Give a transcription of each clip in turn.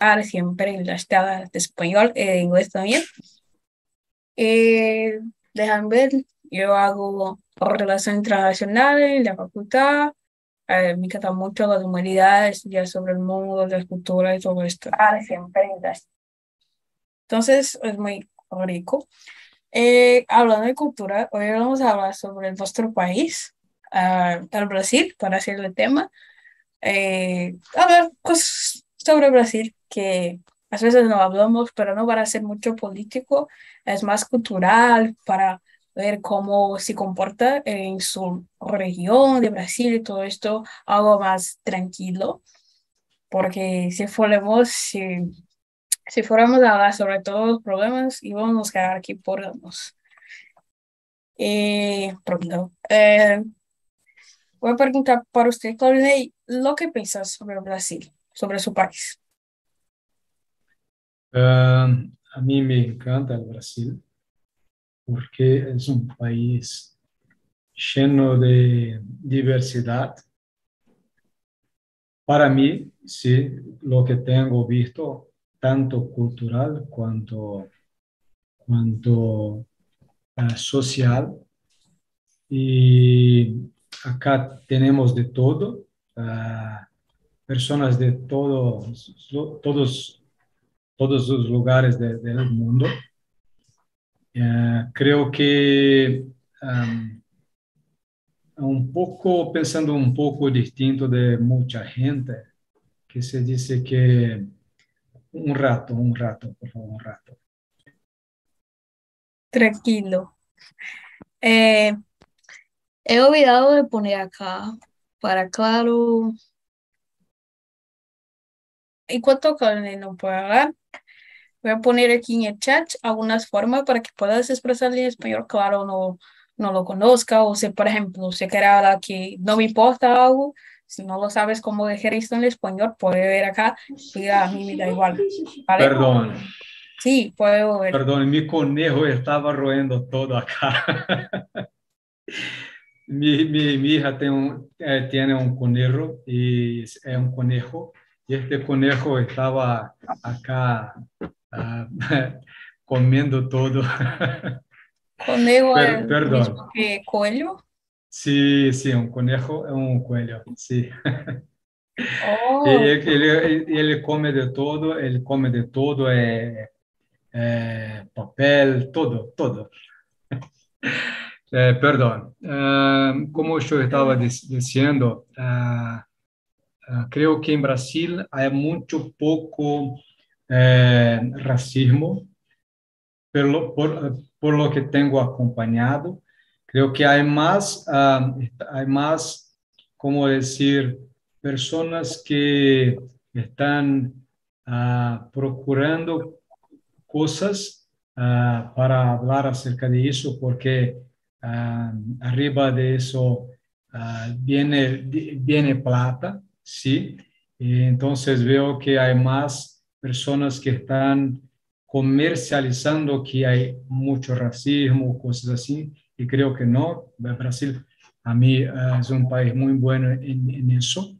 hablar siempre en las tablas de español e inglés también. Eh, dejan ver, yo hago relaciones internacionales en la facultad. Eh, me encanta mucho las humanidades, estudiar sobre el mundo, la cultura y todo esto. Ah, siempre Entonces, es muy rico. Eh, hablando de cultura, hoy vamos a hablar sobre nuestro país, uh, el Brasil, para hacer el tema. Eh, a ver, cosas sobre Brasil que a veces no hablamos, pero no para ser mucho político, es más cultural, para ver cómo se comporta en su región de Brasil y todo esto, algo más tranquilo, porque si fuéramos, si, si fuéramos a hablar sobre todos los problemas, íbamos a quedar aquí por años. Eh, pronto. Eh, voy a preguntar para usted, Claudia, lo que piensas sobre Brasil, sobre su país. Uh, a mí me encanta el Brasil porque es un país lleno de diversidad. Para mí, sí, lo que tengo visto, tanto cultural cuanto, cuanto uh, social. Y acá tenemos de todo, uh, personas de todos, todos, todos los lugares de, del mundo. Uh, creo que um, un poco, pensando un poco distinto de mucha gente, que se dice que un rato, un rato, por favor, un rato. Tranquilo. Eh, he olvidado de poner acá para claro. ¿Y cuánto no puede hablar? Voy a poner aquí en el chat algunas formas para que puedas expresar en español, claro, no, no lo conozca, o si, por ejemplo, si hablar que no me importa algo, si no lo sabes cómo dejar esto en español, puede ver acá, y a mí me da igual. Perdón. Sí, puedo ver. Perdón, mi conejo estaba roendo todo acá. mi, mi, mi, hija tiene un, eh, tiene un conejo y es un conejo y este conejo estaba acá uh, comiendo todo. ¿Conejo Per, perdón. que coelho? Sí, sí, un conejo es un coelho, sí. Oh. Ele, ele, ele, come de todo, ele come de todo, é, é papel, todo, todo. É, perdão. Uh, como eu estava dizendo, uh, uh, creio que em Brasil há muito pouco eh, racismo, por, por, por, lo que tengo acompanhado. Creo que hay más, uh, hay más, como decir, personas que están uh, procurando cosas para hablar acerca de eso, porque arriba de eso viene, viene plata, ¿sí? Y entonces veo que hay más personas que están comercializando que hay mucho racismo, cosas así, y creo que no. Brasil, a mí, uh, es un país muy bueno en, en eso,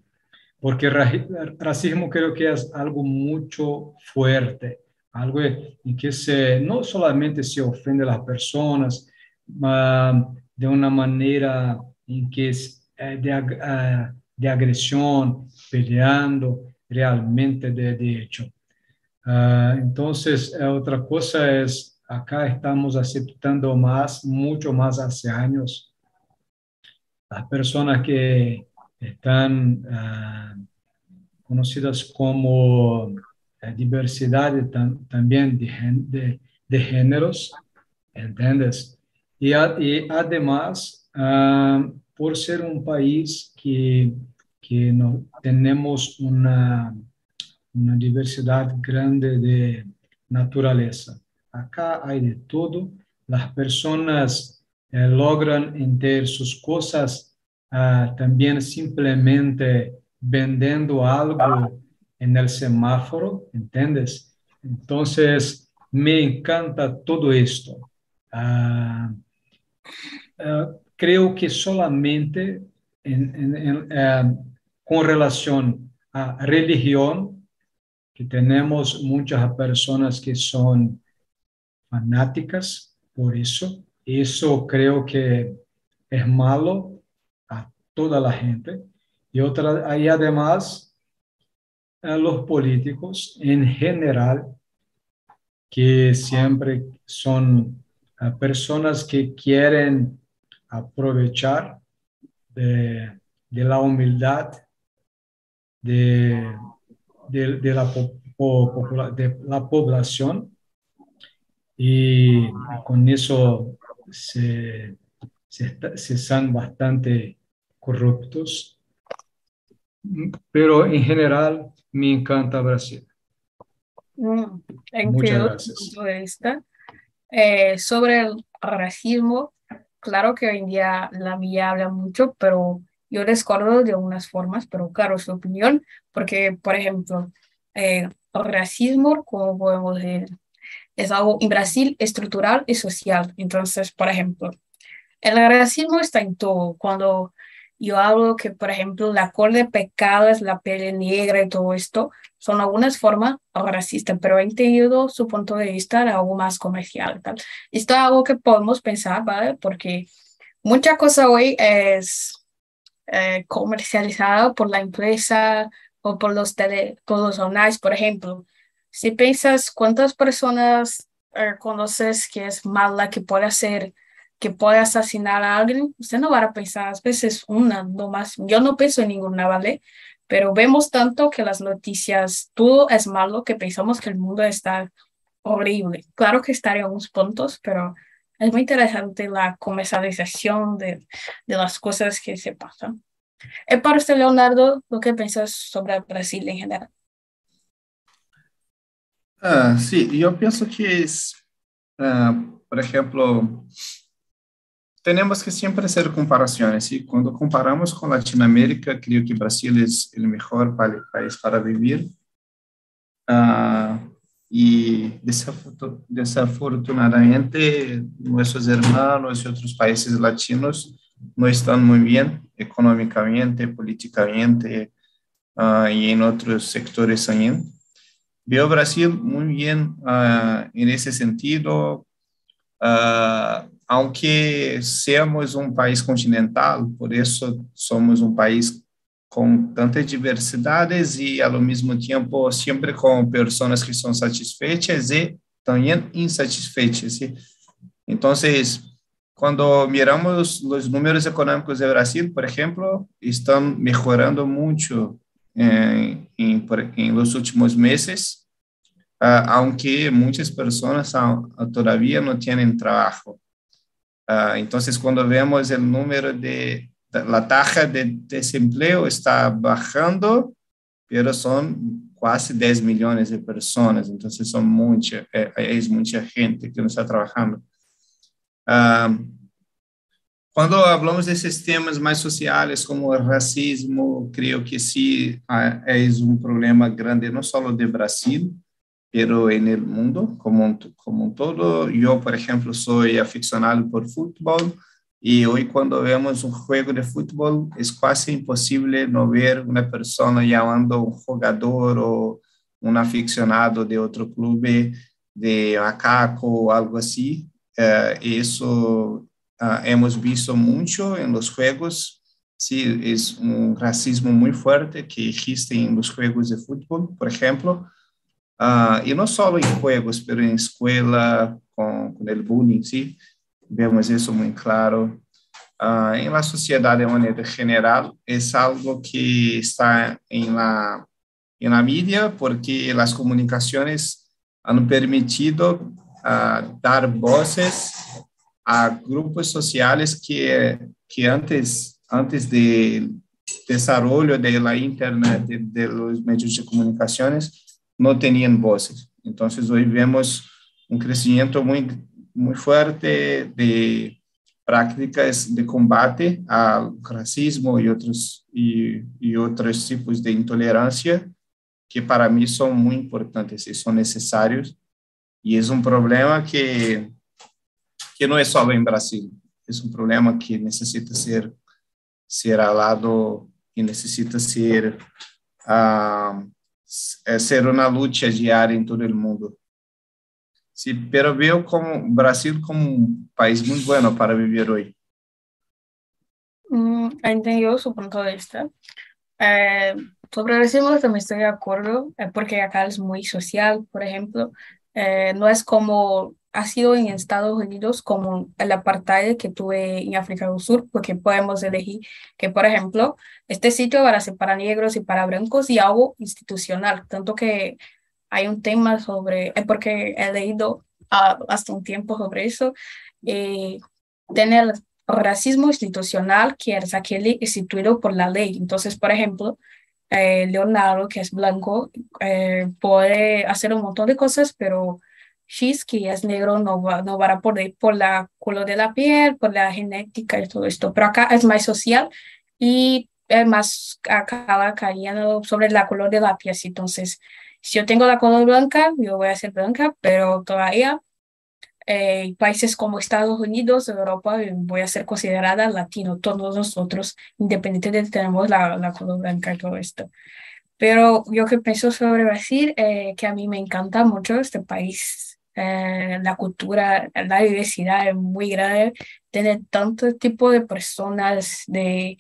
porque racismo creo que es algo mucho fuerte, algo en que se, no solamente se ofende a las personas, uh, de una manera en que es uh, de, de agresión, peleando realmente de, de hecho. Uh, entonces, otra cosa es, acá estamos aceptando más, mucho más hace años, las personas que están uh, conocidas como uh, diversidad tam, también de, de, de, géneros, ¿entiendes? Y, a, y además, por ser un país que, que tenemos una uma diversidade grande de natureza. Acá há de tudo. As pessoas eh, logran ter suas coisas ah, também simplesmente vendendo algo en el semáforo, ¿entiendes? Entonces, me encanta todo esto. Ah, ah, creo que solamente en, en, en, eh, con relación a religión, que tenemos muchas personas que son fanáticas por eso. Eso creo que es malo a toda la gente. Y otra, y además a los políticos en general, que siempre son personas que quieren aprovechar de, de la humildad de, de, la, de la población y con eso se, se, se están bastante corruptos. Pero en general me encanta Brasil. Mm, Muchas gracias. Eh, sobre el racismo, claro que hoy en día la mía habla mucho, pero yo recuerdo de unas formas, pero claro, su opinión, porque, por ejemplo, eh, el racismo, como podemos decir, es algo en Brasil estructural y social. Entonces, por ejemplo, el racismo está en todo. Cuando yo hablo que, por ejemplo, la col de pecado es la piel negra y todo esto, son algunas formas racistas, pero he entendido su punto de vista de algo más comercial. Tal. Esto es algo que podemos pensar, ¿vale? Porque mucha cosa hoy es eh, comercializada por la empresa o por los, tele, por los online, por ejemplo. Si piensas cuántas personas eh, conoces que es mala, que puede hacer, que puede asesinar a alguien, usted no va a pensar, a veces una, no más. Yo no pienso en ninguna, ¿vale? Pero vemos tanto que las noticias, todo es malo, que pensamos que el mundo está horrible. Claro que estaría en unos puntos, pero es muy interesante la comercialización de, de las cosas que se pasan. ¿Es para usted, Leonardo, lo que piensas sobre Brasil en general? Ah, sí, yo pienso que es, ah, por ejemplo, tenemos que siempre hacer comparaciones. Y cuando comparamos con Latinoamérica, creo que Brasil es el mejor país para vivir. Uh, y desafortunadamente nuestros hermanos y otros países latinos no están muy bien económicamente, políticamente uh, y en otros sectores también. Veo Brasil muy bien uh, en ese sentido, aunque seamos um país continental, por isso somos um país com tantas diversidades e, ao mesmo tempo, sempre com pessoas que são satisfeitas e também insatisfeitas. Então, quando miramos os números econômicos do Brasil, por exemplo, estão melhorando muito em, em, em los últimos meses, uh, aunque muitas pessoas todavía não têm trabalho. Uh, então, quando vemos o número de la taxa de desempleo está bajando, pero son quase 10 milhões de pessoas, então são muita, é, é muita gente que não está trabalhando. Quando falamos desses temas mais sociais, como racismo, creio que sim, é um problema grande, não só de Brasil, pero en el mundo como, como un todo. Yo, por ejemplo, soy aficionado por fútbol y hoy cuando vemos un juego de fútbol es casi imposible no ver una persona llamando un jugador o un aficionado de otro club de macaco o algo así. Uh, eso uh, hemos visto mucho en los juegos. Sí, es un racismo muy fuerte que existe en los juegos de fútbol, por ejemplo. Uh, e não só em juegos, mas em escola, com, com o bullying, sim, vemos isso muito claro. Uh, em la sociedade de maneira geral, é algo que está em la, em la mídia, porque as comunicações han permitido uh, dar voces a grupos sociais que, que antes, antes de desarrollo de la internet, de, de los medios de comunicações, no tenían voces. Entonces hoy vemos un crecimiento muy, muy fuerte de prácticas de combate al racismo y otros, y, y otros tipos de intolerancia que para mí son muy importantes y son necesarios. Y es un problema que, que no es solo en Brasil, es un problema que necesita ser, ser hablado y necesita ser uh, ser uma luta diária em todo o mundo. Sí, pero veo como Brasil como un país muy bueno para vivir hoy. Mm, entendido su punto de vista. Eh, sobre racismo también estoy de acuerdo, eh, porque acá es muy social, por ejemplo. Eh, no es como ha sido en Estados Unidos como el apartheid que tuve en África del Sur, porque podemos elegir que, por ejemplo, este sitio va a ser para negros y para blancos y algo institucional, tanto que hay un tema sobre, es porque he leído uh, hasta un tiempo sobre eso, eh, tener racismo institucional que es aquel instituido por la ley. Entonces, por ejemplo, eh, Leonardo, que es blanco, eh, puede hacer un montón de cosas, pero Shiz, que es negro, no va, no va a poder por la color de la piel, por la genética y todo esto. Pero acá es más social y es más acaba cayendo sobre la color de la piel. Entonces, si yo tengo la color blanca, yo voy a ser blanca, pero todavía eh, países como Estados Unidos, Europa, eh, voy a ser considerada latino, todos nosotros, independientemente de tenemos la, la color blanca y todo esto. Pero yo que pienso sobre Brasil, eh, que a mí me encanta mucho este país, la cultura, la diversidad es muy grande, tiene tanto tipo de personas, de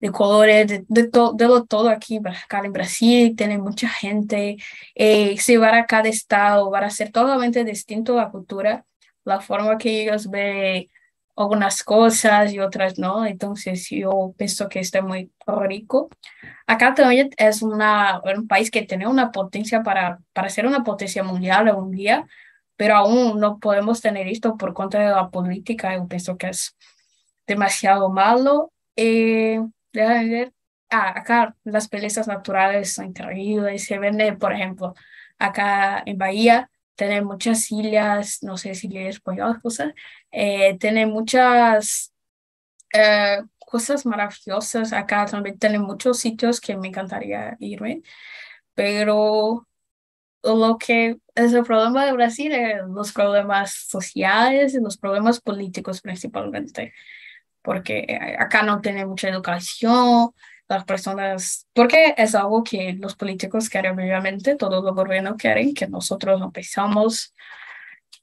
de colores, de, de, de lo todo aquí, acá en Brasil, tiene mucha gente, eh, si va a cada estado, va a ser totalmente distinto la cultura, la forma que ellos ven algunas cosas y otras no, entonces yo pienso que está muy rico. Acá también es una, un país que tiene una potencia para, para ser una potencia mundial un día, pero aún no podemos tener esto por cuenta de la política, yo pienso que es demasiado malo. Eh, Déjame ver. Ah, acá las bellezas naturales son increíbles. Se vende, por ejemplo, acá en Bahía, tiene muchas islas, no sé si es español, cosas, eh, tiene muchas eh, cosas maravillosas. Acá también tiene muchos sitios que me encantaría irme, pero lo que es el problema de Brasil es los problemas sociales y los problemas políticos principalmente porque eh, acá no tiene mucha educación, las personas, porque es algo que los políticos quieren obviamente, todos los gobiernos quieren que nosotros no pensamos,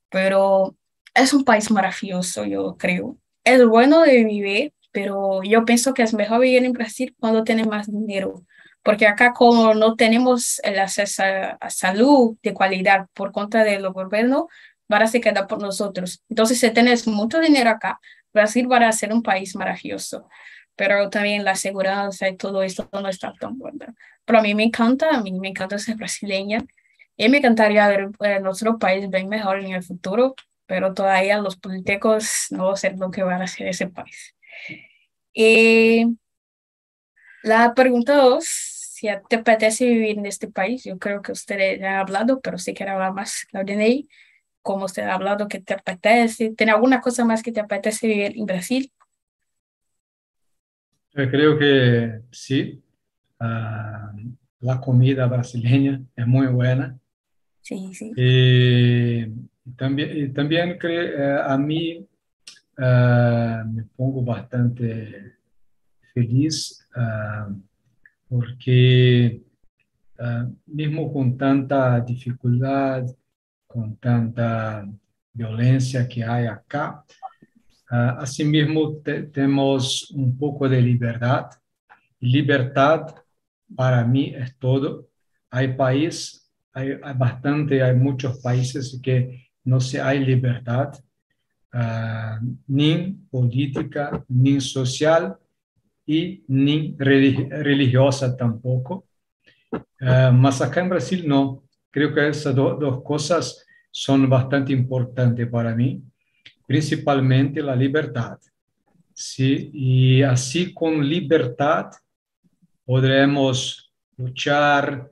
pero es un país maravilloso, yo creo. Es bueno de vivir, pero yo pienso que es mejor vivir en Brasil cuando tiene más dinero, porque acá como no tenemos el acceso a, salud de calidad por cuenta de los gobiernos, van a se quedar por nosotros. Entonces, si tienes mucho dinero acá, Brasil va a ser un país maravilloso, pero también la seguridad y todo esto no está tan bueno. Pero a mí me encanta, a mí me encanta ser brasileña y me encantaría ver eh, nuestro país bien mejor en el futuro, pero todavía los políticos no sé lo que van a hacer ese país. Y la pregunta dos, si te apetece vivir en este país, yo creo que ustedes ya han hablado, pero si quieren hablar más, Claudia Ney, como usted ha hablado, que te apetece? ¿Tiene alguna cosa más que te apetece vivir en Brasil? Yo creo que sí. Uh, la comida brasileña es muy buena. Sí, sí. Y también, y también creo, uh, a mí uh, me pongo bastante feliz porque mismo con tanta dificultad, con tanta violencia que hay acá. Uh, asimismo, te, tenemos un poco de libertad. Libertad para mí es todo. Hay países, hay, hay, bastante, hay muchos países que no se hay libertad, uh, ni política, ni social y ni religiosa tampoco. Uh, mas acá en Brasil no. Creo que esas do, dos cosas son bastante importantes para mí, principalmente la libertad. Sí, y así con libertad podremos luchar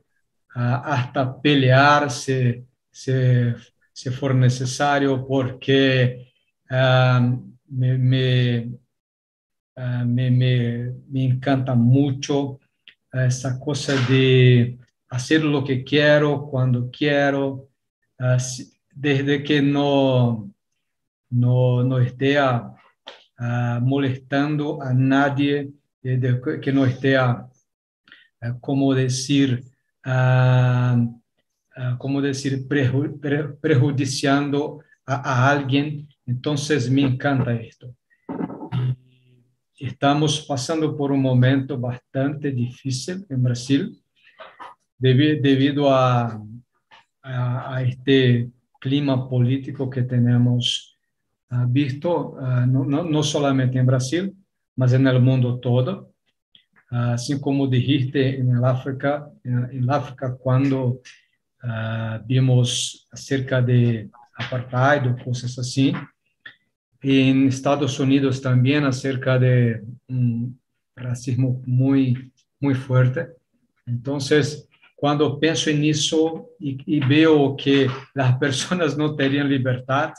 uh, hasta pelear si, si, for necesario, porque uh, me, uh, me, me, me encanta mucho esa cosa de hacer lo que quiero, cuando quiero, desde que no, no, no esté uh, molestando a nadie, desde que no esté, como decir, como decir, preju pre prejudiciando a, a, alguien. Entonces, me encanta esto. Estamos pasando por un momento bastante difícil en Brasil, debido a, a, este clima político que tenemos uh, visto, uh, no, no, no, solamente en Brasil, mas en el mundo todo. Uh, assim como dijiste en el África, en, en África cuando vimos acerca de apartheid ou coisas assim, em Estados Unidos também acerca de um racismo muito muito forte. Então, quando penso nisso e, e vejo que as pessoas não teriam liberdade,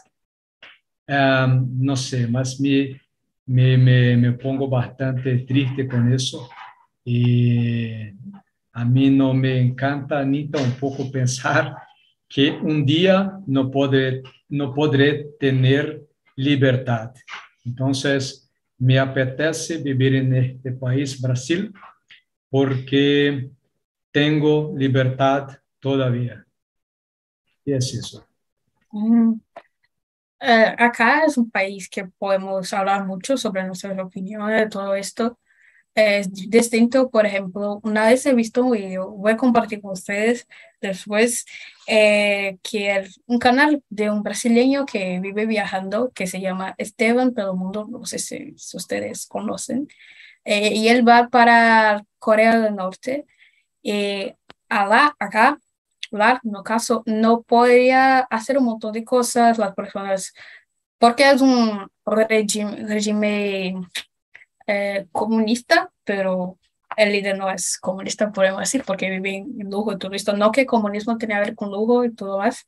um, não sei, mas me, me, me, pongo bastante triste com isso. E a mim não me encanta nem tão pouco pensar que um dia não poderei, não poderei ter liberdade. Então, me apetece viver neste país, Brasil, porque tengo libertad todavía. Y es eso. Mm. Eh, acá es un país que podemos hablar mucho sobre nuestras opiniones de todo esto. Es distinto, por ejemplo, una vez he visto un video, voy a compartir con ustedes después, eh, que un canal de un brasileño que vive viajando, que se llama Esteban Mundo, no sé si, ustedes conocen, eh, y él va para Corea del Norte eh, allá, acá, la, no caso, no podría hacer un montón de cosas las personas, porque es un régimen, régimen eh, comunista, pero el líder no es comunista, podemos decir, porque vive en lujo y todo esto. No que el comunismo tenga que ver con lujo y todo más,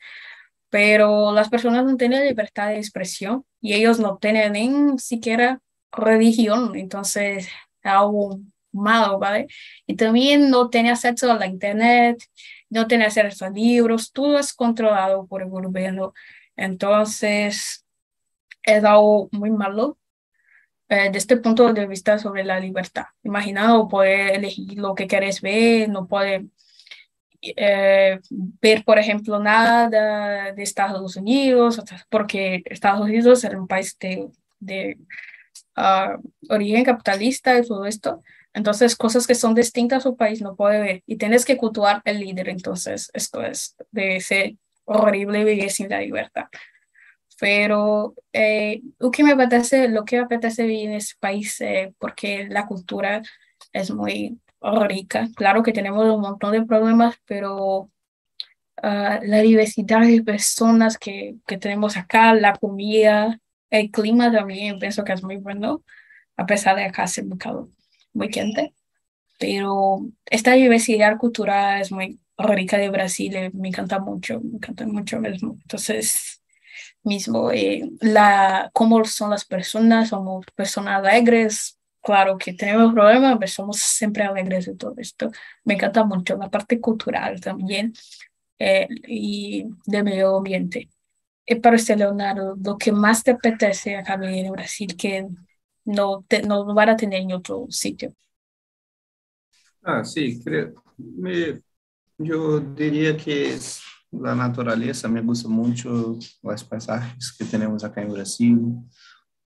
pero las personas no tienen libertad de expresión y ellos no tienen ni siquiera religión, entonces aún malo, ¿vale? Y también no tiene acceso a la internet, no tiene acceso a libros, todo es controlado por el gobierno. Entonces, es algo muy malo eh, desde este punto de vista sobre la libertad. Imaginado poder elegir lo que quieres ver, no puede eh, ver, por ejemplo, nada de Estados Unidos, porque Estados Unidos es un país de, de uh, origen capitalista y todo esto. Entonces, cosas que son distintas a su país no puede ver y tienes que cultuar el líder. Entonces, esto es de ser horrible vivir sin la libertad. Pero eh, lo que me apetece, lo que me apetece vivir en ese país, eh, porque la cultura es muy rica. Claro que tenemos un montón de problemas, pero uh, la diversidad de personas que, que tenemos acá, la comida, el clima también, pienso que es muy bueno, a pesar de acá ser muy calor muy quente, pero esta diversidad cultural es muy rica de Brasil, eh, me encanta mucho, me encanta mucho mismo. Entonces, mismo, eh, la, cómo son las personas, somos personas alegres, claro que tenemos problemas, pero somos siempre alegres de todo esto. Me encanta mucho la parte cultural también eh, y del medio ambiente. Y para usted, Leonardo, lo que más te apetece acá en Brasil, que no, te, no van a tener en otro sitio. Ah, sí, creo, me, yo diría que la naturaleza, me gusta mucho los paisajes que tenemos acá en Brasil.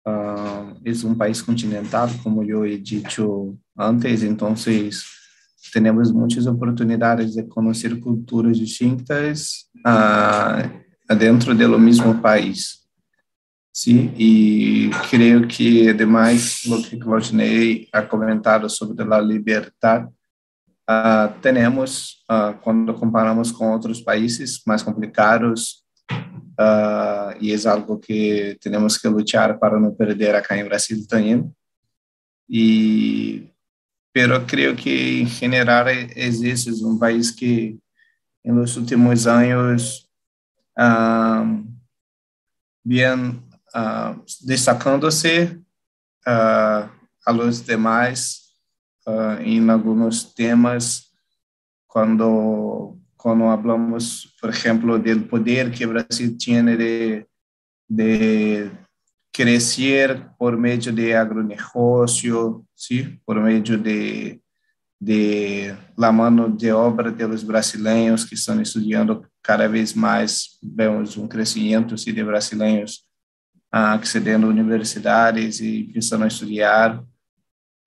Uh, es un país continental, como yo he dicho antes, entonces tenemos muchas oportunidades de conocer culturas distintas uh, dentro do mesmo país. Sim, e creio que, además, o que Claudinei ha comentado sobre a liberdade, uh, temos, uh, quando comparamos com outros países mais complicados, uh, e é algo que temos que lutar para não perder acá em Brasil também. E, pero creio que, em geral, existe um país que, nos últimos anos, um, bien uh, destacando-se uh, a los demais uh, em alguns temas quando quando falamos, por exemplo, do poder que o Brasil tinha de, de crescer por meio de agronegócio, sim, por meio de de la mano de obra de los brasileños que están estudiando cada vez más, vemos un crecimiento sí, de brasileños uh, accediendo a universidades y empezando a estudiar.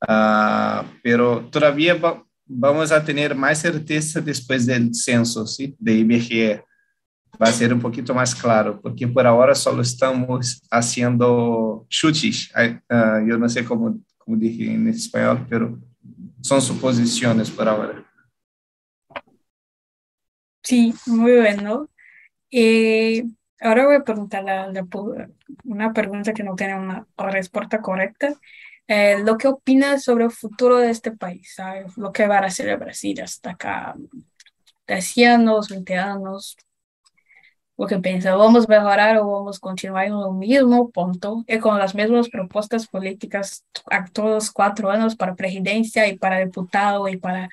Uh, pero todavía va, vamos a tener más certeza después del censo ¿sí? de IBGE. Va a ser un poquito más claro, porque por ahora solo estamos haciendo chutes. Uh, yo no sé cómo, cómo dije en español, pero son suposiciones por ahora. Sí, muy bueno. Eh, ahora voy a preguntar una pregunta que no tiene una respuesta correcta. Eh, lo que opinas sobre el futuro de este país, ¿sabes? Lo que va a hacer el Brasil hasta acá, 10 años, 20 años, lo que piensa, vamos a mejorar o vamos a continuar en lo mismo punto y con las mismas propuestas políticas a todos cuatro años para presidencia y para diputado y para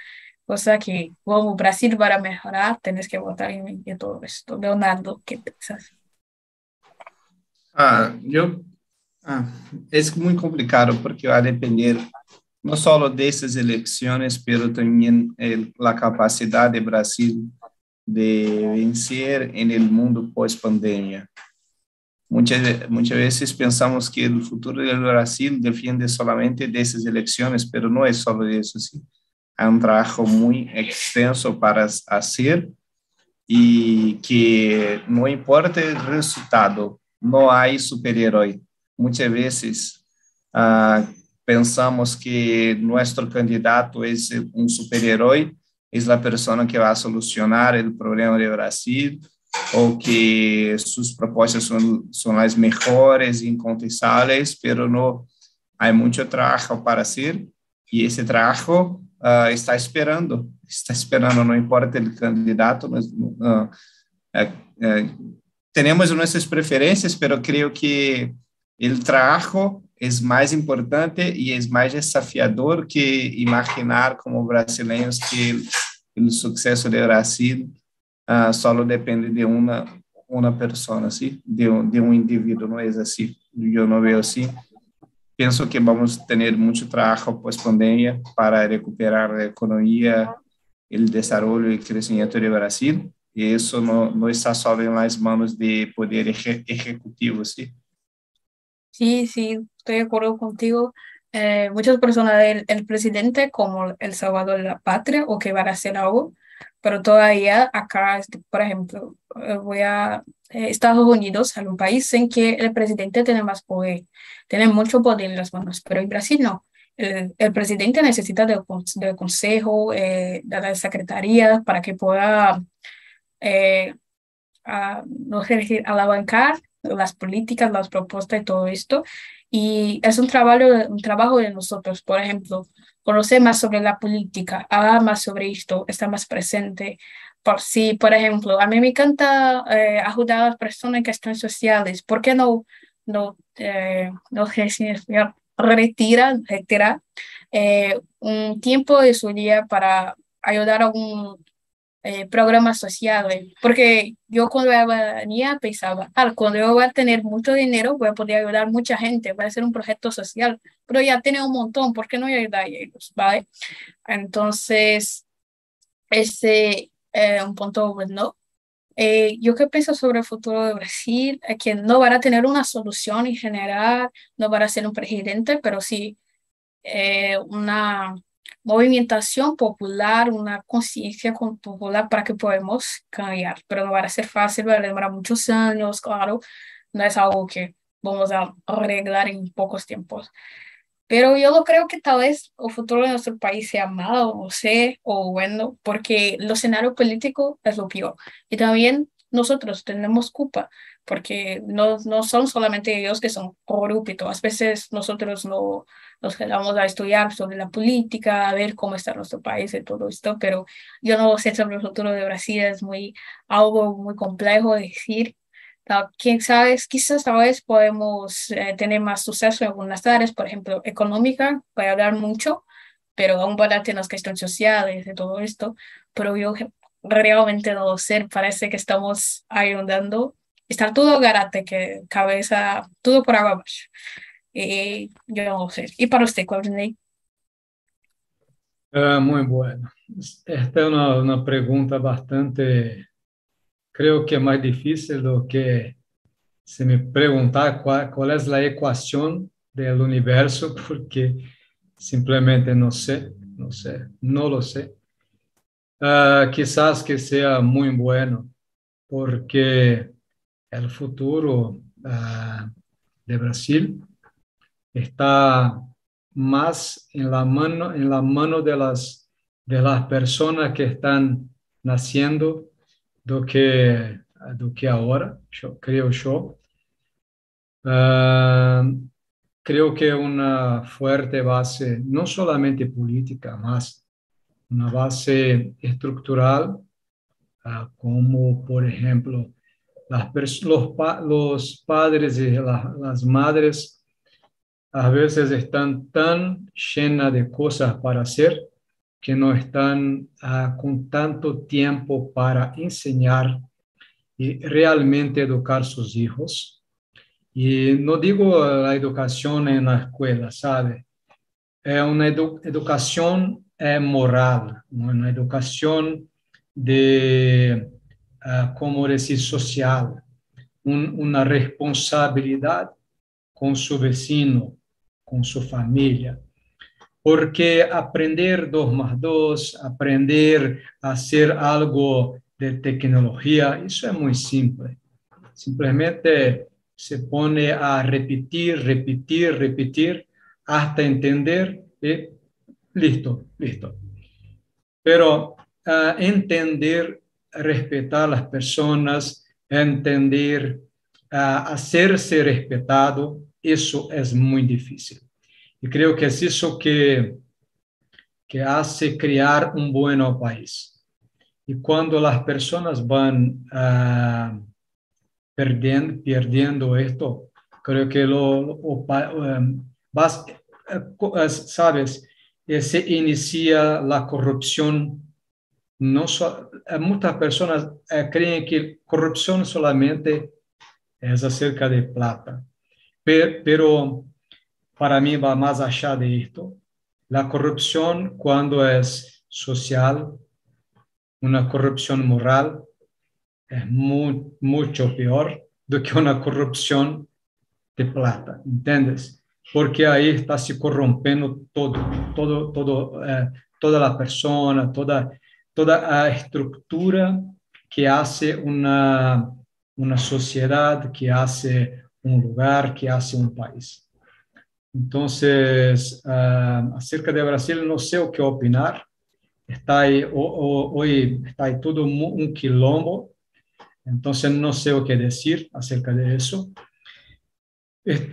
cosa que como Brasil va a mejorar, tienes que votar en, en todo esto. Leonardo, ¿qué piensas? Ah, yo, ah, es muy complicado porque va a depender no solo de esas elecciones, pero también el, la capacidad de Brasil de vencer en el mundo pós-pandemia. Muchas, muchas veces pensamos que el futuro del Brasil depende solamente de esas elecciones, pero no es solo eso. ¿sí? Hay un trabajo muy extenso para hacer y que no importa el resultado, no hay superhéroe. Muchas veces uh, pensamos que nuestro candidato es un superhéroe es la persona que va a solucionar el problema de Brasil o que sus propuestas son, son las mejores, incontestables, pero no hay mucho trabajo para hacer y ese trabajo uh, está esperando, está esperando, no importa el candidato. Uh, uh, tenemos nuestras preferencias, pero creo que el trabajo es más importante y es más desafiador que imaginar como brasileños que el, el suceso de Brasil uh, solo depende de una, una persona, ¿sí? de, un, de un individuo, no es así. Yo no veo así. Pienso que vamos a tener mucho trabajo post pandemia para recuperar la economía, el desarrollo y el crecimiento de Brasil. Y eso no, no está solo en las manos de poder ejecutivo, ¿sí? Sí, estoy de acuerdo contigo. Eh, muchas personas del el presidente como el salvador de la patria o que va a hacer algo, pero todavía acá, este, por ejemplo, eh, voy a eh, Estados Unidos, a un país en que el presidente tiene más poder, tiene mucho poder en las manos, pero en Brasil no. El, el presidente necesita del, del consejo, de la secretaría para que pueda, a, no sé decir, alabancar las políticas, las propuestas y todo esto. Y es un trabajo, un trabajo de nosotros, por ejemplo, conocer más sobre la política, hablar más sobre esto, estar más presente. Por si, por ejemplo, a mí me encanta eh, ayudar a las personas en cuestiones sociales, ¿por qué no, no, eh, no retira, retira eh, un tiempo de su día para ayudar a un eh, programas sociales, porque yo cuando era niña pensaba, ah, cuando yo voy a tener mucho dinero voy a poder ayudar a mucha gente, voy a hacer un proyecto social, pero ya tiene un montón, ¿por qué no ayudar a ellos? ¿Vale? Entonces, ese es un punto bueno. Eh, yo que pienso sobre el futuro de Brasil es que no van a tener una solución en general, no van a ser un presidente, pero sí eh, una movimentación popular, una conciencia popular para que podamos cambiar, pero no va a ser fácil, va a demorar muchos años, claro, no es algo que vamos a arreglar en pocos tiempos. Pero yo creo que tal vez el futuro de nuestro país sea malo, no sé, o bueno, porque el escenario político es lo peor. Y también nosotros tenemos culpa, porque no, no son solamente ellos que son corruptos. A veces nosotros no nos quedamos a estudiar sobre la política, a ver cómo está nuestro país y todo esto, pero yo no sé sobre el futuro de Brasil, es muy, algo muy complejo de decir. Quién sabe, quizás tal vez podemos eh, tener más suceso en algunas áreas, por ejemplo, económica, puede hablar mucho, pero aún a tener las cuestiones sociales y todo esto, pero yo realmente no lo sé, parece que estamos ayudando, está todo garate, que cabeza, todo por agua abajo. Eh, yo no sé. ¿Y para usted, Courtney? Uh, muy bueno. Esta es una, una, pregunta bastante, creo que más difícil do que se me preguntar cuál, cuál es la ecuación del universo, porque simplemente no sé, no sé, no lo sé. Uh, quizás que sea muy bueno, porque el futuro uh, de Brasil está más en la mano, en la mano de, las, de las personas que están naciendo do que, do que ahora, creo yo. Uh, creo que una fuerte base, no solamente política, más una base estructural, uh, como por ejemplo las, los, padres y la, las madres a veces están tan llenas de cosas para hacer que no están ah, con tanto tiempo para enseñar y realmente educar sus hijos. Y no digo la educación en la escuela, ¿sabe? Es una educación eh, moral, una educación de, uh, como decir, social, una responsabilidad con su vecino, com sua família. Porque aprender dos mais dois, aprender a ser algo de tecnologia, isso é muito simples. Simplesmente se põe a repetir, repetir, repetir, hasta entender e listo, listo. Pero uh, entender, respeitar as pessoas, entender, uh, hacer-se respeitado, isso é muito difícil. E creio que é isso que, que hace criar um bom país. E quando as pessoas vão uh, perdendo, perdendo isto, creio que lo, o, um, vas, uh, sabes, se inicia a corrupção. Não só, muitas pessoas uh, creem que corrupção solamente é acerca de plata pero para mí va más allá de esto. La corrupción cuando es social, una corrupción moral, es mucho peor do que una corrupción de plata, ¿entiendes? Porque ahí está se corrompendo todo, todo, todo, eh, toda la persona, toda, toda la estructura que hace una, una sociedad, que hace um lugar, que hace um país. Então, uh, acerca do Brasil, não sei o que opinar. Está aí, hoje está aí tudo um quilombo, então não sei o que dizer acerca disso.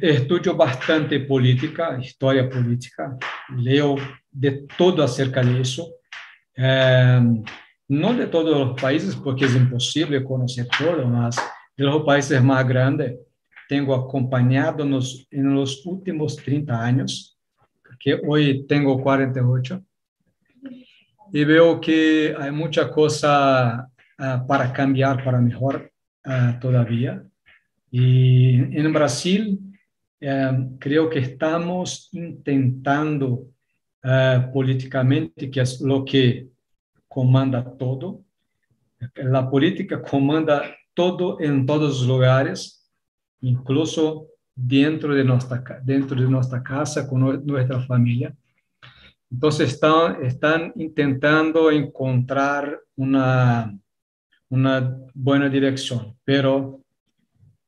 Estudo bastante política, história política, leio de todo acerca disso. É, não de todos os países, porque é impossível conhecer todo, mas de los países mais grandes, tenho acompanhado nos, nos últimos 30 anos, porque hoje tenho 48, e vejo que há muita coisa uh, para cambiar para melhor uh, todavia. E em Brasil, uh, creio que estamos tentando politicamente, que é o que comanda todo, a política comanda todo em todos os lugares, incluso dentro de nuestra, dentro de nuestra casa, con nuestra familia. Entonces están, están intentando encontrar una, una buena dirección, pero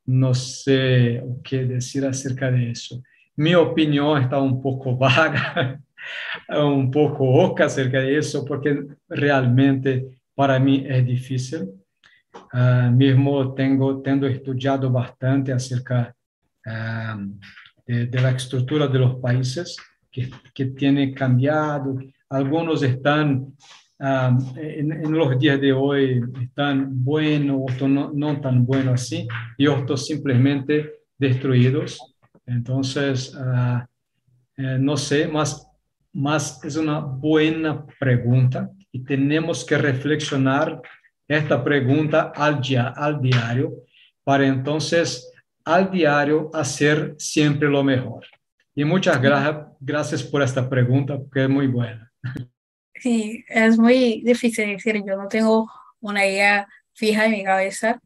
no sé qué decir acerca de eso. Mi opinión está un poco vaga, un poco oca acerca de eso, porque realmente para mí es difícil. Uh, mesmo tenho tendo estudado bastante acerca uh, de, de, la estrutura de los países que, que tiene cambiado. Algunos están uh, en, en, los días de hoy están buenos, otros no, no tan buenos así, y otros simplemente destruidos. Entonces, eh, no sé, más, más es una buena pregunta y tenemos que reflexionar esta pregunta al, dia, al diario para entonces al diario hacer siempre lo mejor. Y muchas gracias, gracias por esta pregunta, que es muy buena. Sí, es muy difícil decir, yo no tengo una idea fija en mi cabeza,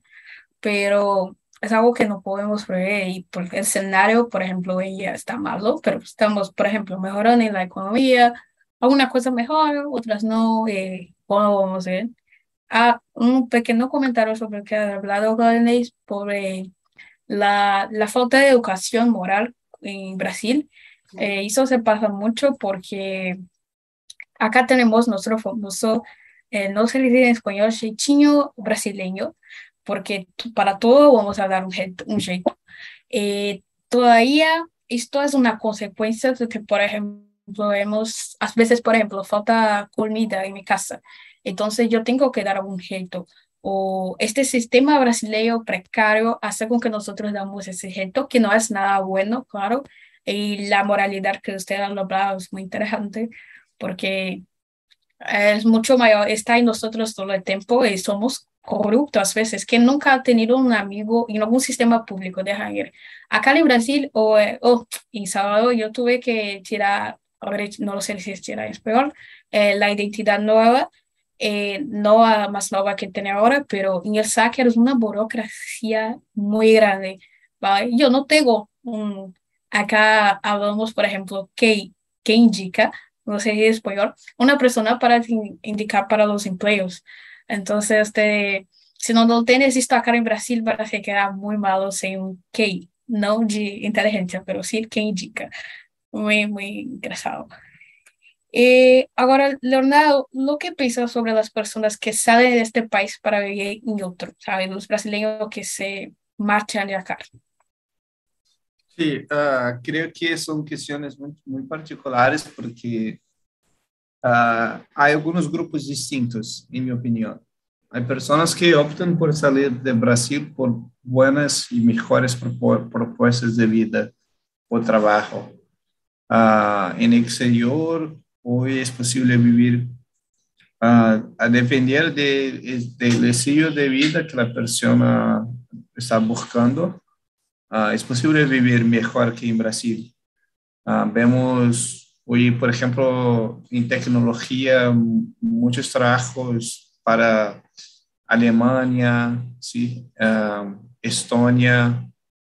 pero es algo que no podemos prever y porque el escenario, por ejemplo, hoy ya está malo, pero estamos, por ejemplo, mejorando en la economía, algunas cosas mejor, otras no, eh, ¿cómo vamos a ver? Ah, un pequeño comentario sobre lo que ha hablado Gladys sobre la, la falta de educación moral en Brasil. Eh, eso se pasa mucho porque acá tenemos nuestro famoso, eh, no se dice en español, jeitinho brasileño, porque para todo vamos a dar un, un jeito. Eh, todavía esto es una consecuencia de que, por ejemplo, vemos, a veces, por ejemplo, falta comida en mi casa, entonces yo tengo que dar algún jeito. O este sistema brasileño precario hace con que nosotros damos ese jeito, que no es nada bueno, claro, y la moralidad que usted ha hablado es muy interesante, porque es mucho mayor, está en nosotros todo el tiempo y somos corruptos a veces, que nunca ha tenido un amigo en algún sistema público, de ir. Acá en Brasil o, eh, en Salvador yo tuve que tirar, no lo sé si es tirar, es peor, eh, la identidad nueva, eh, no a más nueva que tiene ahora, pero en el SAC es una burocracia muy grande. ¿vale? Yo no tengo un, acá hablamos, por ejemplo, que, que indica, no sé si es español, una persona para indicar para los empleos. Entonces, si no lo tienes esto acá en Brasil, que era muy malo sin un que, no de inteligencia, pero sí que indica. Muy, muy interesado. Eh, ahora, Leonardo, ¿lo que piensas sobre las personas que salen de este país para vivir en otro? ¿Sabes? Los brasileños que se marchan de acá. Sí, uh, creo que son cuestiones muy, muy particulares porque uh, hay algunos grupos distintos, en mi opinión. Hay personas que optan por salir de Brasil por buenas y mejores propuestas de vida o trabajo. Uh, en el exterior, hoy es posible vivir a depender de, del estilo de vida que la persona está buscando Uh, es posible vivir mejor que en Brasil. Uh, vemos hoy, por ejemplo, en tecnología, muchos trabajos para Alemania, ¿sí? Uh, Estonia,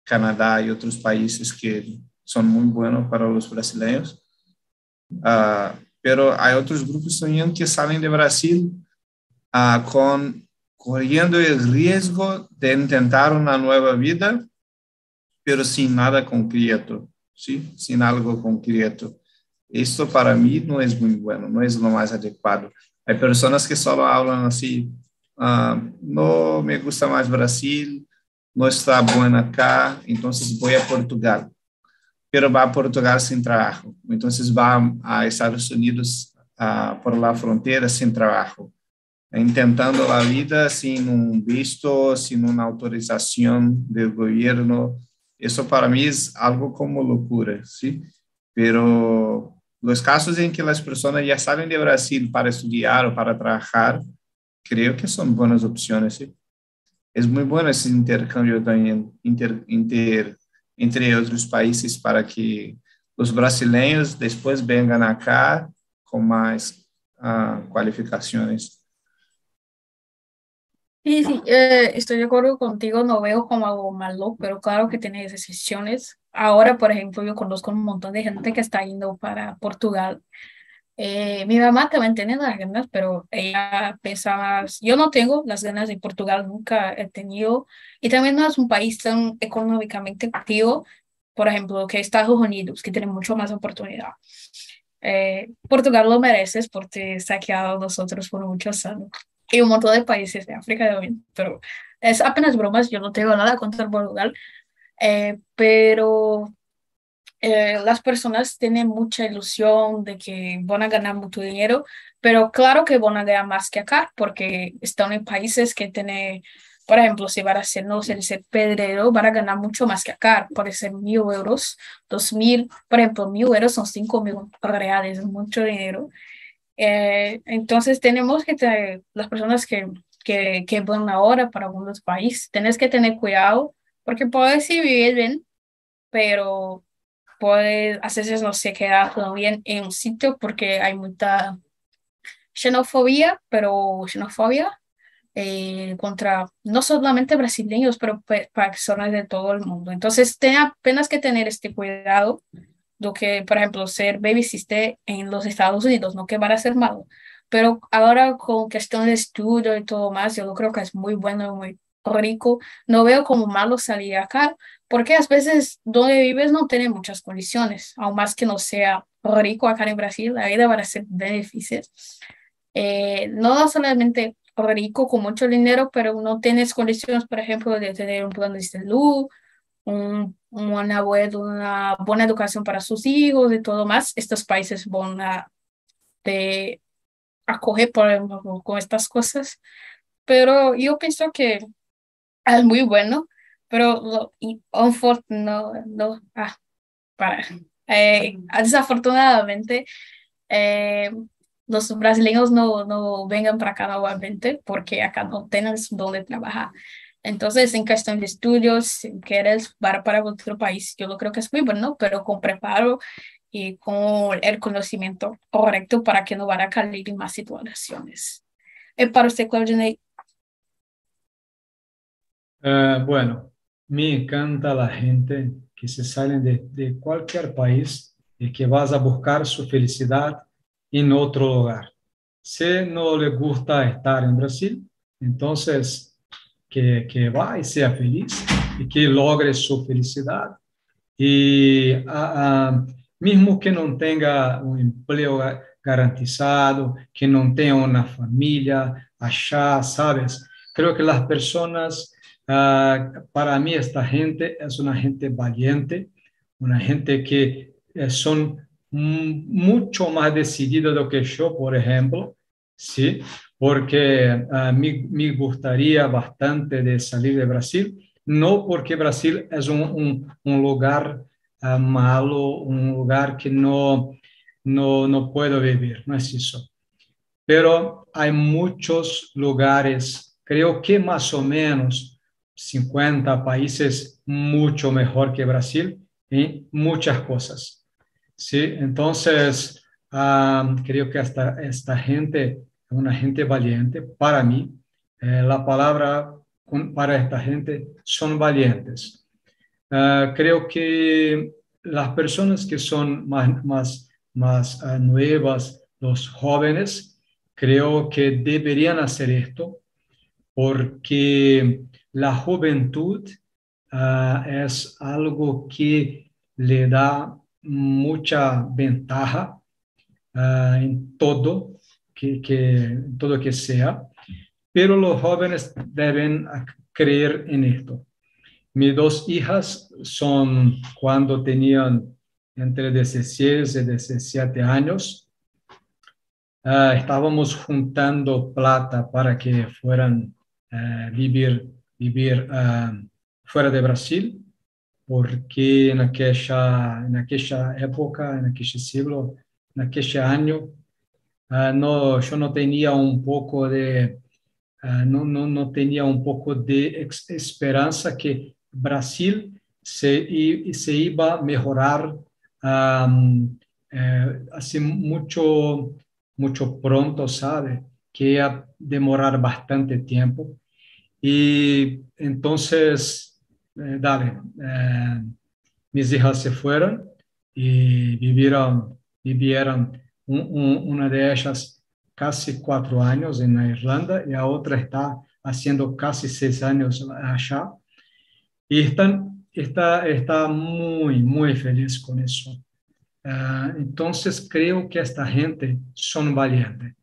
Canadá y otros países que son muy buenos para los brasileños. pero hay otros grupos también que salen de Brasil con corriendo el riesgo de intentar una nueva vida pero sin nada concreto, ¿sí? Sin algo concreto. Esto para mí no es muy bueno, no es lo más adecuado. Hay personas que solo hablan así, ah, no me gusta más Brasil, no está bueno acá, entonces voy a Portugal. Pero va a Portugal sin trabajo. Entonces va a Estados Unidos ah, por la frontera sin trabajo intentando la vida sin un visto, sin una autorización del gobierno, eso para mí es algo como locura, ¿sí? Pero los casos en que las personas ya salen de Brasil para estudiar o para trabajar, creo que son buenas opciones, ¿sí? Es muy bueno ese intercambio también inter, inter, entre otros países para que los brasileños después vengan acá con más uh, cualificaciones. Sí, sí, eh, estoy de acuerdo contigo, no veo como algo malo, pero claro que tiene excepciones. Ahora, por ejemplo, yo conozco un montón de gente que está yendo para Portugal. Eh, mi mamá también tiene las ganas, pero ella piensa yo no tengo las ganas de Portugal, nunca he tenido, y también no es un país tan económicamente activo, por ejemplo, que Estados Unidos, que tiene mucho más oportunidad. Eh, Portugal lo mereces porque saqueado a nosotros por muchos años y un montón de países de África también, pero es apenas bromas, yo no tengo nada contra Portugal, eh, pero eh, las personas tienen mucha ilusión de que van a ganar mucho dinero, pero claro que van a ganar más que acá, porque están en países que tienen, por ejemplo, si van a ser, no sé, ser pedrero, van a ganar mucho más que acá, puede ser mil euros, dos mil, por ejemplo, mil euros son cinco mil reales, es mucho dinero. Eh, entonces tenemos que tener, las personas que, que, que van ahora para algunos países, tienes que tener cuidado porque puedes vivir bien, pero puedes a veces no se queda todo bien en un sitio porque hay mucha xenofobia, pero xenofobia eh, contra no solamente brasileños, pero personas de todo el mundo. Entonces, ten apenas que tener este cuidado de que, por ejemplo, ser baby sister en los Estados Unidos, no que van a ser malo, pero ahora con cuestión de estudio y todo más, yo creo que es muy bueno, muy rico. No veo como malo salir acá, porque a veces donde vives no tiene muchas condiciones, aún más que no sea rico acá en Brasil, la vida va a ser difícil. Eh, no solamente rico con mucho dinero, pero no tienes condiciones, por ejemplo, de tener un plan de salud, un, una, buena, una buena educación para sus hijos y todo más, estos países van a te acoger por, con estas cosas. Pero yo pienso que es muy bueno, pero lo, no, no, ah, para, eh, desafortunadamente, eh, los brasileños no, no vengan para acá nuevamente porque acá no tienen donde trabajar. Entonces, en cuestión de estudios, si quieres para, para otro país, yo lo creo que es muy bueno, pero con preparo y con el conocimiento correcto para que no van a caer en más situaciones. ¿Y para usted, Claudine? Uh, bueno, me encanta la gente que se salen de, cualquier país y que vas a buscar su felicidad en otro lugar. Si no le gusta estar en Brasil, entonces que, que vá y sea feliz y que logre su felicidad. Y a, mesmo que não tenha um emprego garantizado, que não tenha uma família, achar, sabes? Creo que as pessoas, uh, para mim, esta gente é uma gente valiente, uma gente que eh, são muito mais decidida do que eu, por exemplo, sim, porque uh, me, gostaria bastante de sair do Brasil, não porque Brasil um, um lugar uh, malo, um lugar que não não não puedo vivir, não é isso. Pero há muitos lugares, creio que mais ou menos 50 países muito melhor que Brasil em muitas coisas. Sí, entonces creo que esta, esta gente una gente valiente. Para mí, eh, la palabra para esta gente son valientes. Uh, creo que las personas que son más, más, más uh, nuevas, los jóvenes, creo que deberían hacer esto porque la juventud uh, es algo que le da mucha ventaja uh, en todo que, que, todo que sea, pero los jóvenes deben creer en esto. Mis dos hijas son cuando tenían entre 16 y 17 años. Uh, estábamos juntando plata para que fueran vivir, vivir uh, fuera de Brasil porque naquela, naquela época, naquele século, naquele ano, uh, no, eu não tinha um pouco de, uh, não, não, não tinha um pouco de esperança que Brasil se, se iba melhorar um, eh, assim muito, muito pronto, sabe? Que ia demorar bastante tempo. E então, eh, dale, eh, mis hijas se fueron y vivieron, vivieron una de ellas casi cuatro años en Irlanda y la otra está haciendo casi seis años allá. Y están, está, está muy, muy feliz con eso. Uh, entonces creo que esta gente son valientes.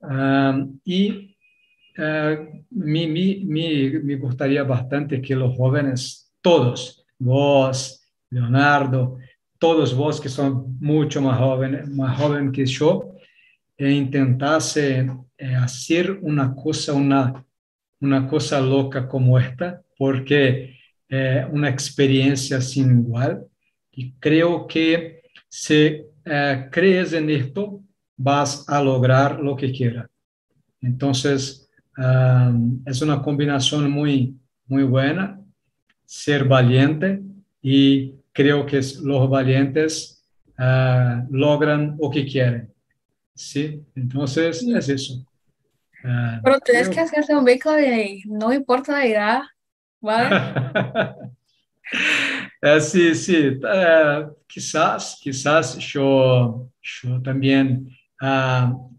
Uh, y Me, me, me, me gustaría bastante que los jóvenes, todos, vos, Leonardo, todos vos que son mucho más jóvenes, más joven que yo, eh, intentase eh, hacer una cosa, una, una cosa loca como esta, porque es una experiencia sin igual. Y creo que si eh, crees en esto, vas a lograr lo que quieras. Entonces, es una combinación muy, muy buena, ser valiente y creo que los valientes uh, logran lo que quieren. Sí, entonces es eso. Uh, Pero tienes creo... que hacerse un beco de no importa la edad, ¿vale? sim, sim. É, quizás, quizás eu, eu também uh,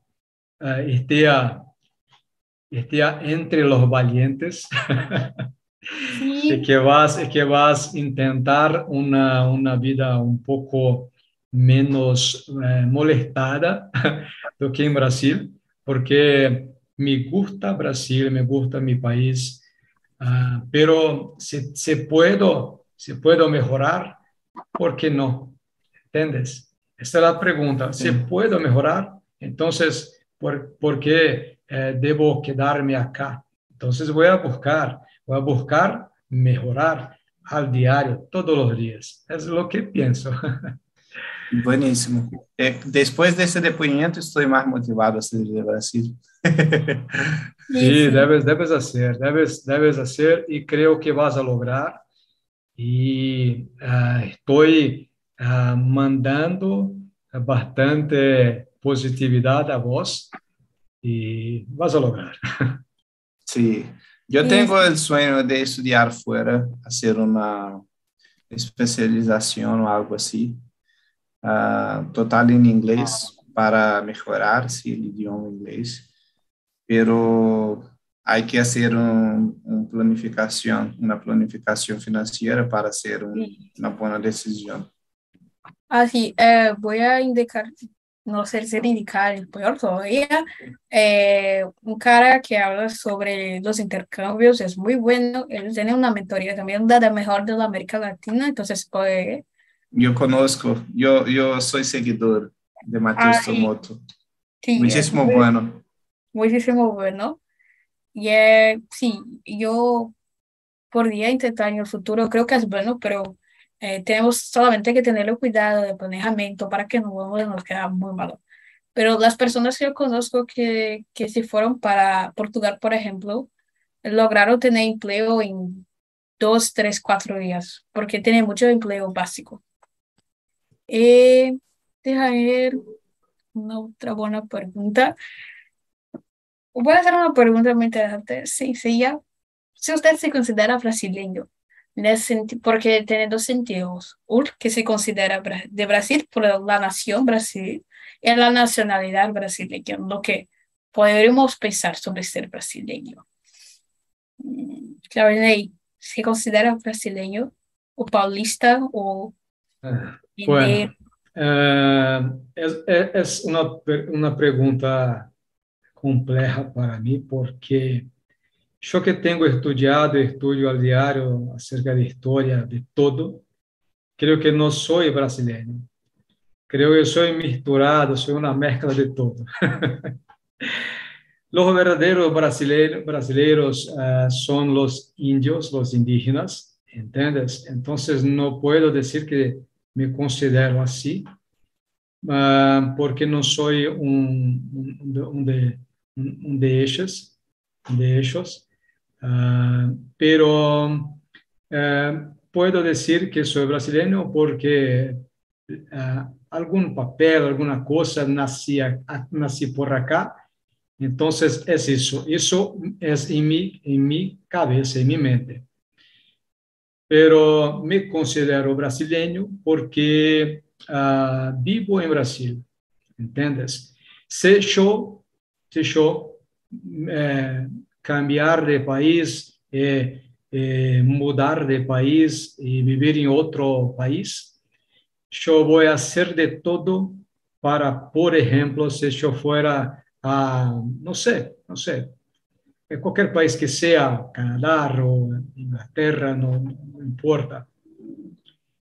esteja entre os valientes. e que vas, que vas tentar uma, uma vida um pouco menos eh, molestada do que em Brasil, porque me gusta Brasil, me gusta mi país, uh, pero si, si, puedo, si puedo mejorar, ¿por qué no? ¿Entiendes? Esta es la pregunta. Si puedo mejorar, entonces, ¿por, por qué eh, debo quedarme acá? Entonces voy a buscar, voy a buscar mejorar al diario, todos los días. Es lo que pienso. Buenísimo. Eh, después de ese depoimento, estoy más motivado a salir de Brasil. sí, debes, debes hacer, debes, debes hacer y creo que vas a lograr. Y uh, estoy uh, mandando bastante positividad a vos y vas a lograr. Sí, yo tengo el sueño de estudiar fuera, hacer una especialización o algo así. uh, total em inglês para melhorar -se o idioma inglês, pero hay que hacer un, un planificación, una planificación financiera para hacer un, una buena decisión. Así, eh, voy a indicar, no sé si indicar el peor todavía, eh, un cara que habla sobre los intercambios, es muy bueno, él tiene una mentoría también de la mejor de la América Latina, entonces puede eu conosco, eu, eu sou seguidor de Matheus Tomoto. Sí, Muchísimo muy, bueno. Muchísimo bueno. Y eh, sí, yo podría intentar en el futuro, creo que es bueno, pero eh, tenemos solamente que tenerle cuidado de planejamiento para que no nos quede muy malo. Pero las personas que yo conozco que, que se fueron para Portugal, por ejemplo, lograron tener empleo en dos, tres, cuatro días, porque tienen mucho empleo básico. Eh, deja ver una otra buena pregunta. Voy a hacer una pregunta muy interesante. Sí, sí, ya. Si usted se considera brasileño, porque tiene dos sentidos. Uno, que se considera de Brasil por la nación Brasil y la nacionalidad brasileña, lo que podríamos pensar sobre ser brasileño. Mm, claro, ¿se considera brasileño o paulista o ah. Bueno, eh, es, es una, una, pregunta compleja para mí porque yo que tengo estudiado, estudio al diario acerca de historia, de todo, creo que no soy brasileño. Creo que soy misturado, soy una mezcla de todo. los verdaderos brasileños, brasileños uh, son los indios, los indígenas, ¿entiendes? Entonces no puedo decir que me considero assim, uh, porque não sou um, um, de, um de ellos, de ellos uh, pero uh, puedo decir que sou brasileiro porque uh, algum papel, alguma coisa nasci, nasci por acá, então é isso, isso é em mi, em mi cabeça, em minha mente. Pero me considero brasileño porque vivo en Brasil, ¿entiendes? Si yo, si yo eh, cambiar de país, eh, eh, mudar de país y vivir en otro país, yo voy a hacer de todo para, por ejemplo, si yo fuera a, no sé, no sé, cualquier país que sea, Canadá o Inglaterra, no, no, importa.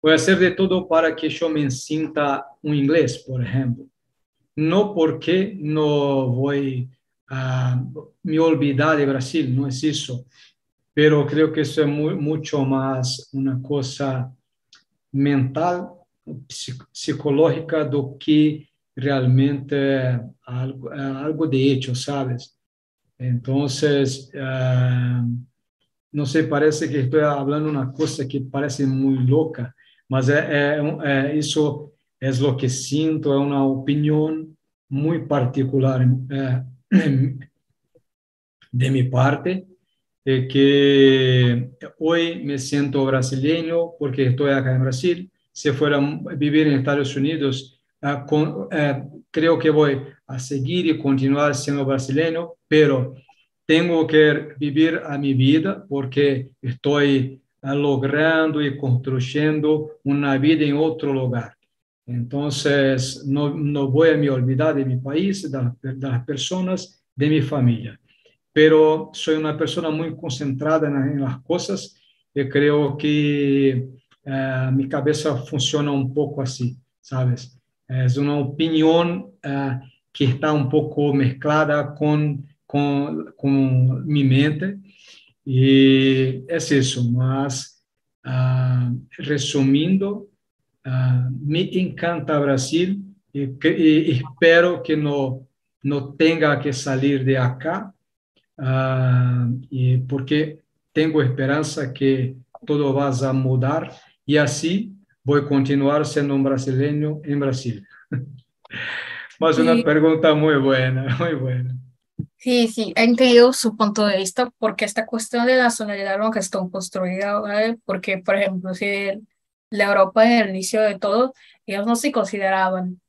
Voy a hacer de todo para que yo me sienta un inglés, por ejemplo. No porque no voy a me olvidar de Brasil, no es eso. Pero creo que eso es mucho más una cosa mental, psicológica, do que realmente algo, algo de hecho, ¿sabes? Entonces, uh, no sé, parece que estoy hablando una cosa que parece muy loca, mas é, é, é, que sinto, é uma opinião muy particular de mi parte, que hoy me siento brasileño porque estoy acá en Brasil. Si fuera a vivir en Estados Unidos, ah, eh, creo que voy a seguir y continuar siendo brasileño, pero tengo que vivir a mi vida porque estoy ah, logrando y construyendo una vida en otro lugar. Entonces, no, no voy a me olvidar de mi país, de, de las personas, de mi familia pero soy una persona muy concentrada en, las cosas y creo que eh, mi cabeza funciona un poco así, ¿sabes? Es una opinión eh, que está un poco mezclada con, con, con, mi mente y es eso, más uh, resumiendo, uh, me encanta Brasil y, y, espero que no, no tenga que salir de acá Ah, y porque tengo esperanza que todo va a mudar y así voy a continuar siendo un brasileño en Brasil. Más una pregunta muy buena, muy buena. Sí, sí, he entendido su punto de vista porque esta cuestión de nacionalidad no que está construida, ¿vale? porque por ejemplo, si la Europa en el inicio de todo, ellos no se consideraban,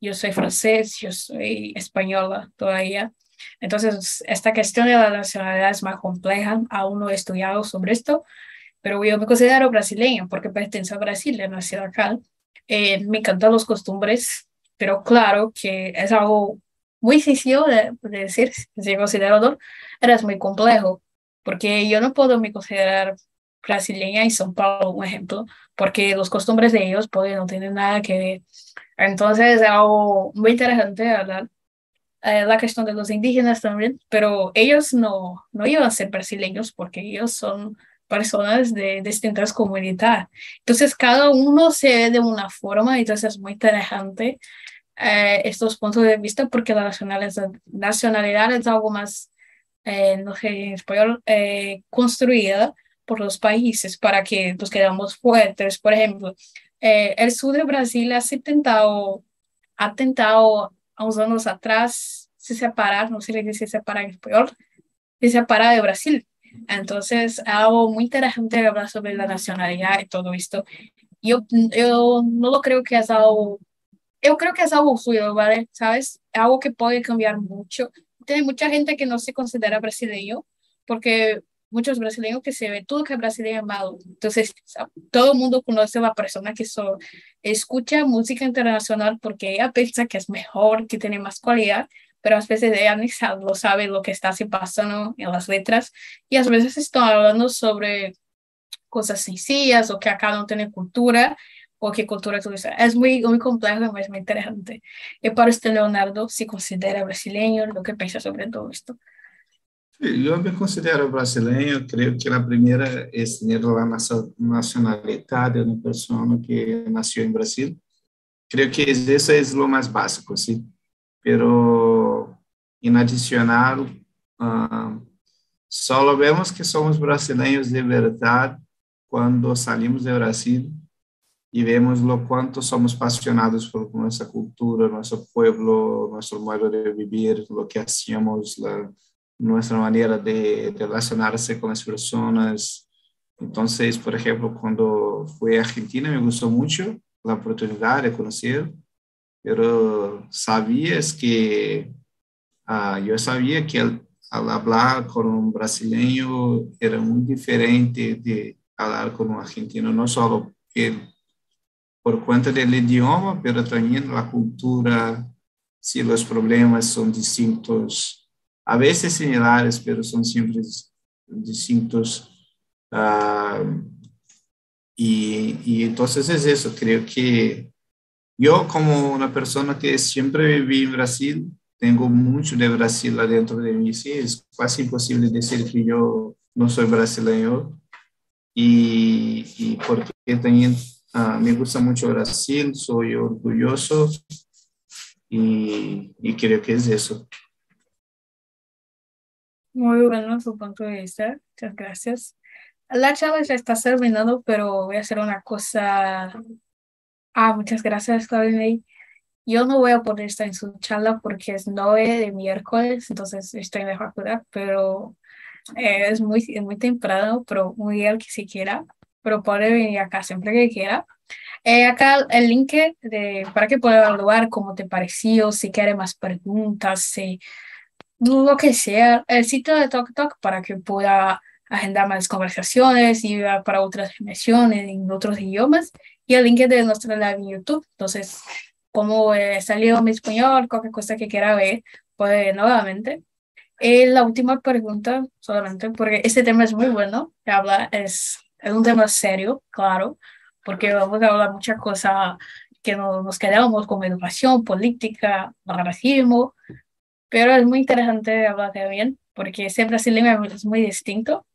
yo soy francés, yo soy española todavía, entonces, esta cuestión de la nacionalidad es más compleja, aún no he estudiado sobre esto, pero yo me considero brasileña porque pertenece a Brasil, nacido acá. Eh, me encantan los costumbres, pero claro que es algo muy sencillo de, decir, si considero pero es muy complejo, porque yo no puedo me considerar brasileña y São Paulo, un ejemplo, porque los costumbres de ellos pueden no tienen nada que ver. Entonces es algo muy interesante hablar eh, la cuestión de los indígenas también, pero ellos no, no iban a ser brasileños porque ellos son personas de distintas comunidades. Entonces, cada uno se ve de una forma, entonces es muy interesante eh, estos puntos de vista porque la nacionalidad, nacionalidad es algo más, eh, no sé en español, construida por los países para que nos quedamos fuertes. Por ejemplo, el sur de Brasil ha intentado, ha tentado a unos años atrás se separar, no sé si se separa en español, se separa de Brasil. Entonces, algo muy interesante hablar sobre la nacionalidad y todo esto. Yo, yo no lo creo que es algo, yo creo que es algo fluido, ¿vale? ¿Sabes? Algo que puede cambiar mucho. Tiene mucha gente que no se considera brasileño porque muchos brasileños que se ve todo que es brasileño malo. Entonces, todo el mundo conoce a la persona que so, escucha música internacional porque ella piensa que es mejor, que tiene más cualidad, pero a veces ella ni sabe, lo sabe lo que está pasando en las letras y a veces están hablando sobre cosas sencillas o que acá no tiene cultura o qué cultura utiliza. Es muy, muy complejo y muy interesante. Y para usted, Leonardo, si considera brasileño, lo que piensa sobre todo esto. Eu me considero brasileiro, creio que a primeira é ter a nacionalidade de uma pessoa que nasceu em Brasil. Creio que isso é o mais básico, sim. Pero, em adicional, uh, só vemos que somos brasileiros de verdade quando salimos do Brasil e vemos o quanto somos apaixonados por nossa cultura, nosso povo, nosso modo de viver, o que hacemos, nuestra manera de relacionarse con las personas. Entonces, por ejemplo, cuando fui a Argentina me gustó mucho la oportunidad de conocer, pero sabías que, uh, yo sabía que al, hablar con un brasileño era muy diferente de hablar con un argentino, no solo por cuenta del idioma, pero también la cultura, si los problemas son distintos a veces similares, pero son siempre distintos. Uh, y, entonces es eso, creo que yo como una persona que siempre viví en Brasil, tengo mucho de Brasil adentro de mí, es casi imposible decir que yo no soy brasileño y, porque también uh, me gusta mucho Brasil, soy orgulloso y creo que es eso. Muy bueno su punto de vista. Muchas gracias. La charla ya está terminando, pero voy a hacer una cosa. Ah, muchas gracias, Claudine. Yo no voy a poder estar en su charla porque es 9 de miércoles, entonces estoy en la facultad, pero eh, es muy, muy temprano, pero muy bien que si quiera, pero puede venir acá siempre que quiera. Eh, acá el link de, para que pueda evaluar cómo te pareció, si quiere más preguntas, si lo que sea, el sitio de TokTok para que pueda agendar más conversaciones y para otras dimensiones en otros idiomas y el link de nuestra live en YouTube. Entonces, como eh, salió mi español, cualquier cosa que quiera ver, puede nuevamente. Eh, la última pregunta, solamente porque este tema es muy bueno, habla, es, es un tema serio, claro, porque vamos a hablar muchas cosas que no, nos quedamos como educación, política, racismo, pero es muy interesante hablar también, porque ese brasileño es muy distinto.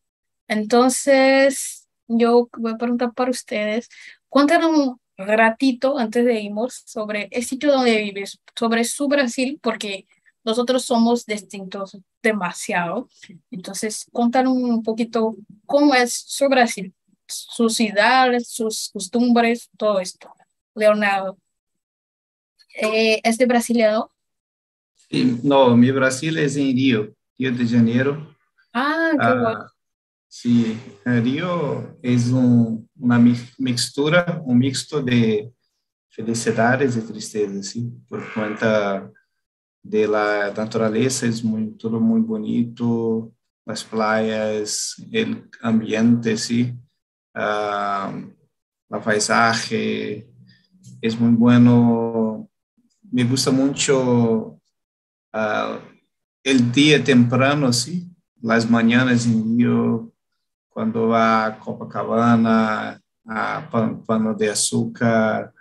Entonces, yo voy a preguntar para ustedes, cuéntanos un ratito antes de irnos sobre el sitio donde vives, sobre su Brasil, porque nosotros somos distintos demasiado. Entonces, cuéntanos un poquito cómo es su Brasil, sus ciudades, sus costumbres, todo esto. Leonardo, eh, ¿es de brasileño? Sí, no, mi Brasil es en Río, Río de Janeiro. Ah, qué ah, bueno. Sí, Río es un, una mixtura, un mixto de felicidades y tristezas, ¿sí? Por cuenta de la naturaleza, es muy, todo muy bonito, las playas, el ambiente, ¿sí? uh, la paisaje, es muy bueno. Me gusta mucho uh, el día temprano, ¿sí? Las mañanas en Río, cuando va a Copacabana, a Pano de Azúcar,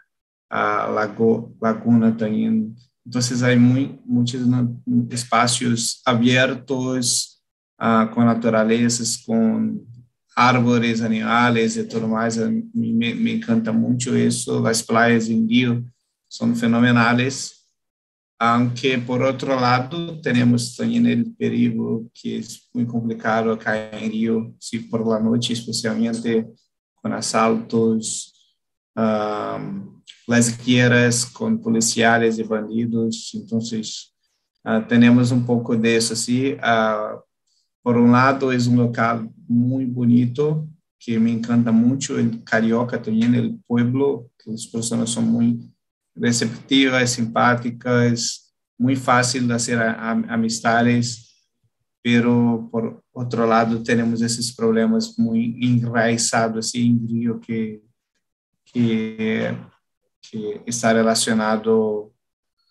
a Lago, Laguna también. Entonces hay muy, muchos espacios abiertos uh, con naturalezas, con árvores, animales y todo más. Me, me encanta mucho eso. Las playas en Río son fenomenales. Aunque por otro lado tenemos también el peligro que es muy complicado acá en Río, si por la noche especialmente con asaltos, um, las guerras con policiales y bandidos. Entonces uh, tenemos un poco de eso, sí. Uh, por un lado es un local muy bonito, que me encanta mucho, el Carioca también, el pueblo, que las personas son muy receptivas, simpáticas, muy fácil de hacer amistades, pero por otro lado tenemos esos problemas muy enraizados así en Río que, que, está relacionado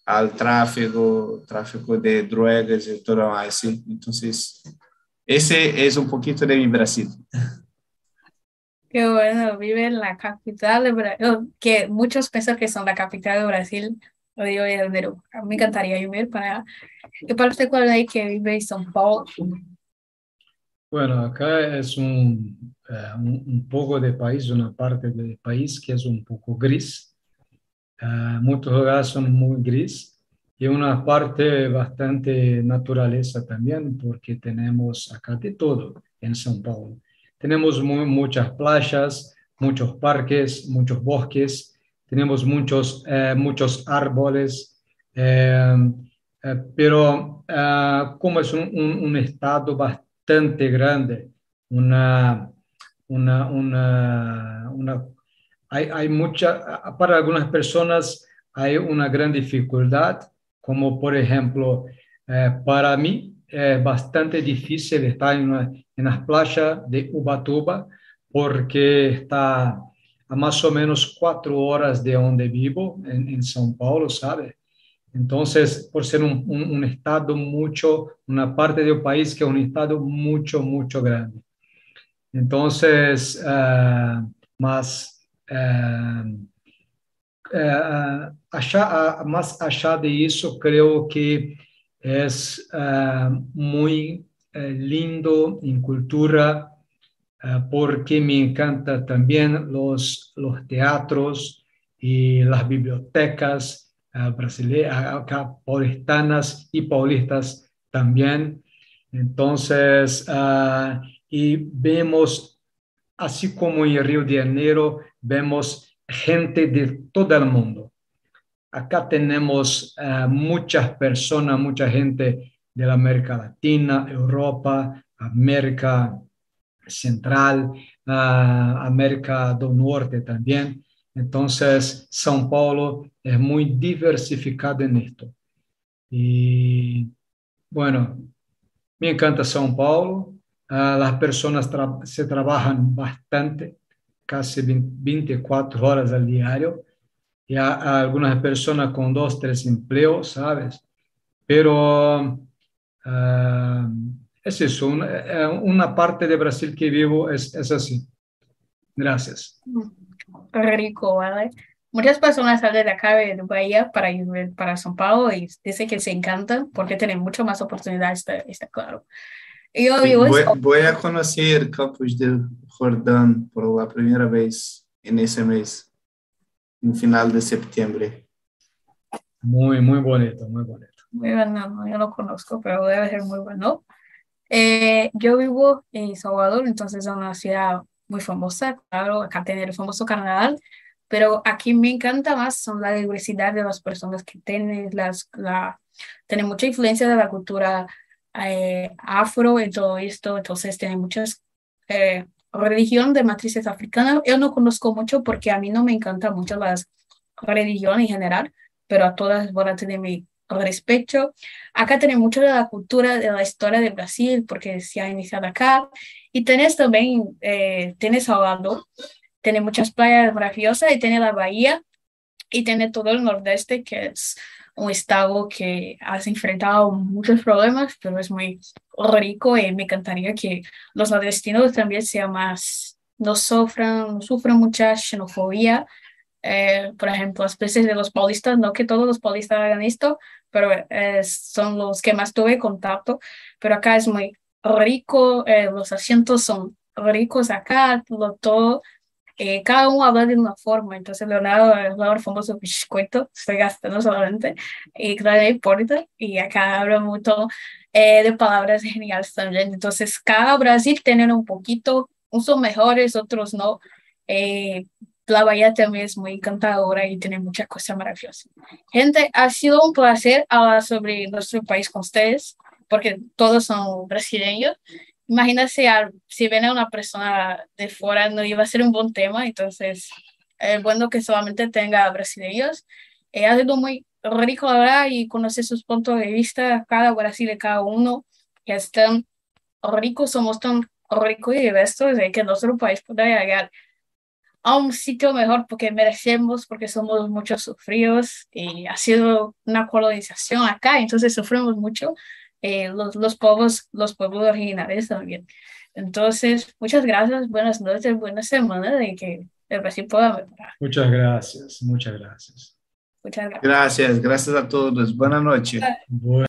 al tráfico, tráfico de drogas y todo más. Entonces, ese es un poquito de mi Brasil. Qué bueno, vive en la capital de Brasil, oh, que muchos piensan que son la capital de Brasil, lo digo de Perú. Me encantaría vivir para ¿Y para usted cuál es que vive en São Paulo? Bueno, acá es un, uh, un, un, poco de país, una parte del país que es un poco gris. Uh, muchos lugares son muy gris y una parte bastante naturaleza también, porque tenemos acá de todo en São Paulo. Tenemos muchas playas, muchos parques, muchos bosques, tenemos muchos, eh, muchos árboles, eh, eh, pero como es un, estado bastante grande, una, una, una, hay, hay mucha, para algunas personas hay una gran dificultad como por ejemplo, eh, para mí es bastante difícil estar en, las playas de Ubatuba porque está a más o menos cuatro horas de donde vivo, en, São Paulo, ¿sabe? Entonces, por ser un, estado mucho, una parte del país que es un estado mucho, mucho grande. Entonces, uh, más uh, uh, más allá de eso, creo que es uh, muy uh, lindo en cultura porque me encanta también los, los teatros y las bibliotecas brasileñas, paulistanas y paulistas también. Entonces, y vemos, así como en Río de Janeiro, vemos gente de todo el mundo. Acá tenemos eh, muchas personas, mucha gente de la América Latina, Europa, América Central, ah, América del Norte también. Entonces, São Paulo es muy diversificado en esto. Y bueno, me encanta São Paulo. Ah, las personas se trabajan bastante, casi 24 horas al diario. Y hay algunas personas con dos, tres empleos, ¿sabes? Pero ah, es eso, una, parte de Brasil que vivo es, es así. Gracias. Rico, ¿vale? Muchas personas salen de acá de Bahía para ir para São Paulo y dicen que se encantan porque tienen mucho más oportunidades, está, está claro. Yo, voy, voy, a conocer Campos de Jordán por la primera vez en ese mes, en final de septiembre. Muy, muy bonito, muy bonito. Muy bueno, yo no conozco, pero debe ser muy bueno. Eh, yo vivo en Salvador, entonces es una ciudad muy famosa, claro, acá tiene el famoso carnaval, pero aquí me encanta más son la diversidad de las personas que tienen, las, la, tiene mucha influencia de la cultura eh, afro y todo esto, entonces tiene muchas eh, religión de matrices africanas. Yo no conozco mucho porque a mí no me encantan mucho las religiones en general, pero a todas voy a tener mi respeto. Acá tenemos mucho de la cultura, de la historia de Brasil, porque se ha iniciado acá. Y tenés también, eh, tienes Salvador, tiene muchas playas maravillosas y tiene la bahía y tiene todo el nordeste que es un estado que has enfrentado muchos problemas, pero es muy rico y me encantaría que los nordestinos también sean más, no sufran, no sufran mucha xenofobia. Eh, por ejemplo, las especies de los paulistas, no que todos los paulistas hagan esto, pero eh, son los que más tuve contacto, pero acá es muy rico, eh, los asientos son ricos acá, lo, todo eh, cada uno habla de una forma, entonces Leonardo es el famoso biscoito, estoy gastando solamente, y claro, importa, y acá habla mucho eh, de palabras geniales también, entonces cada Brasil tiene un poquito, unos mejores, otros no, eh, la bahía también es muy encantadora y tiene muchas cosas maravillosas. Gente, ha sido un placer hablar sobre nuestro país con ustedes, porque todos son brasileños imagínate si viene una persona de fuera, no iba a ser un buen tema, entonces es bueno que solamente tenga brasileños. Eh, ha sido muy rico hablar y conocer sus puntos de vista, cada Brasil, cada uno, que es tan rico, somos tan ricos y diversos, de que nuestro país pueda llegar a un sitio mejor porque merecemos, porque somos muchos sufridos y ha sido una colonización acá, entonces sufrimos mucho eh, los, los, pueblos, los pueblos originales también. Entonces, muchas gracias, buenas noches, buena semana de que el Brasil pueda mejorar. Muchas gracias, muchas gracias. Muchas gracias. Gracias, gracias a todos. Buenas noches.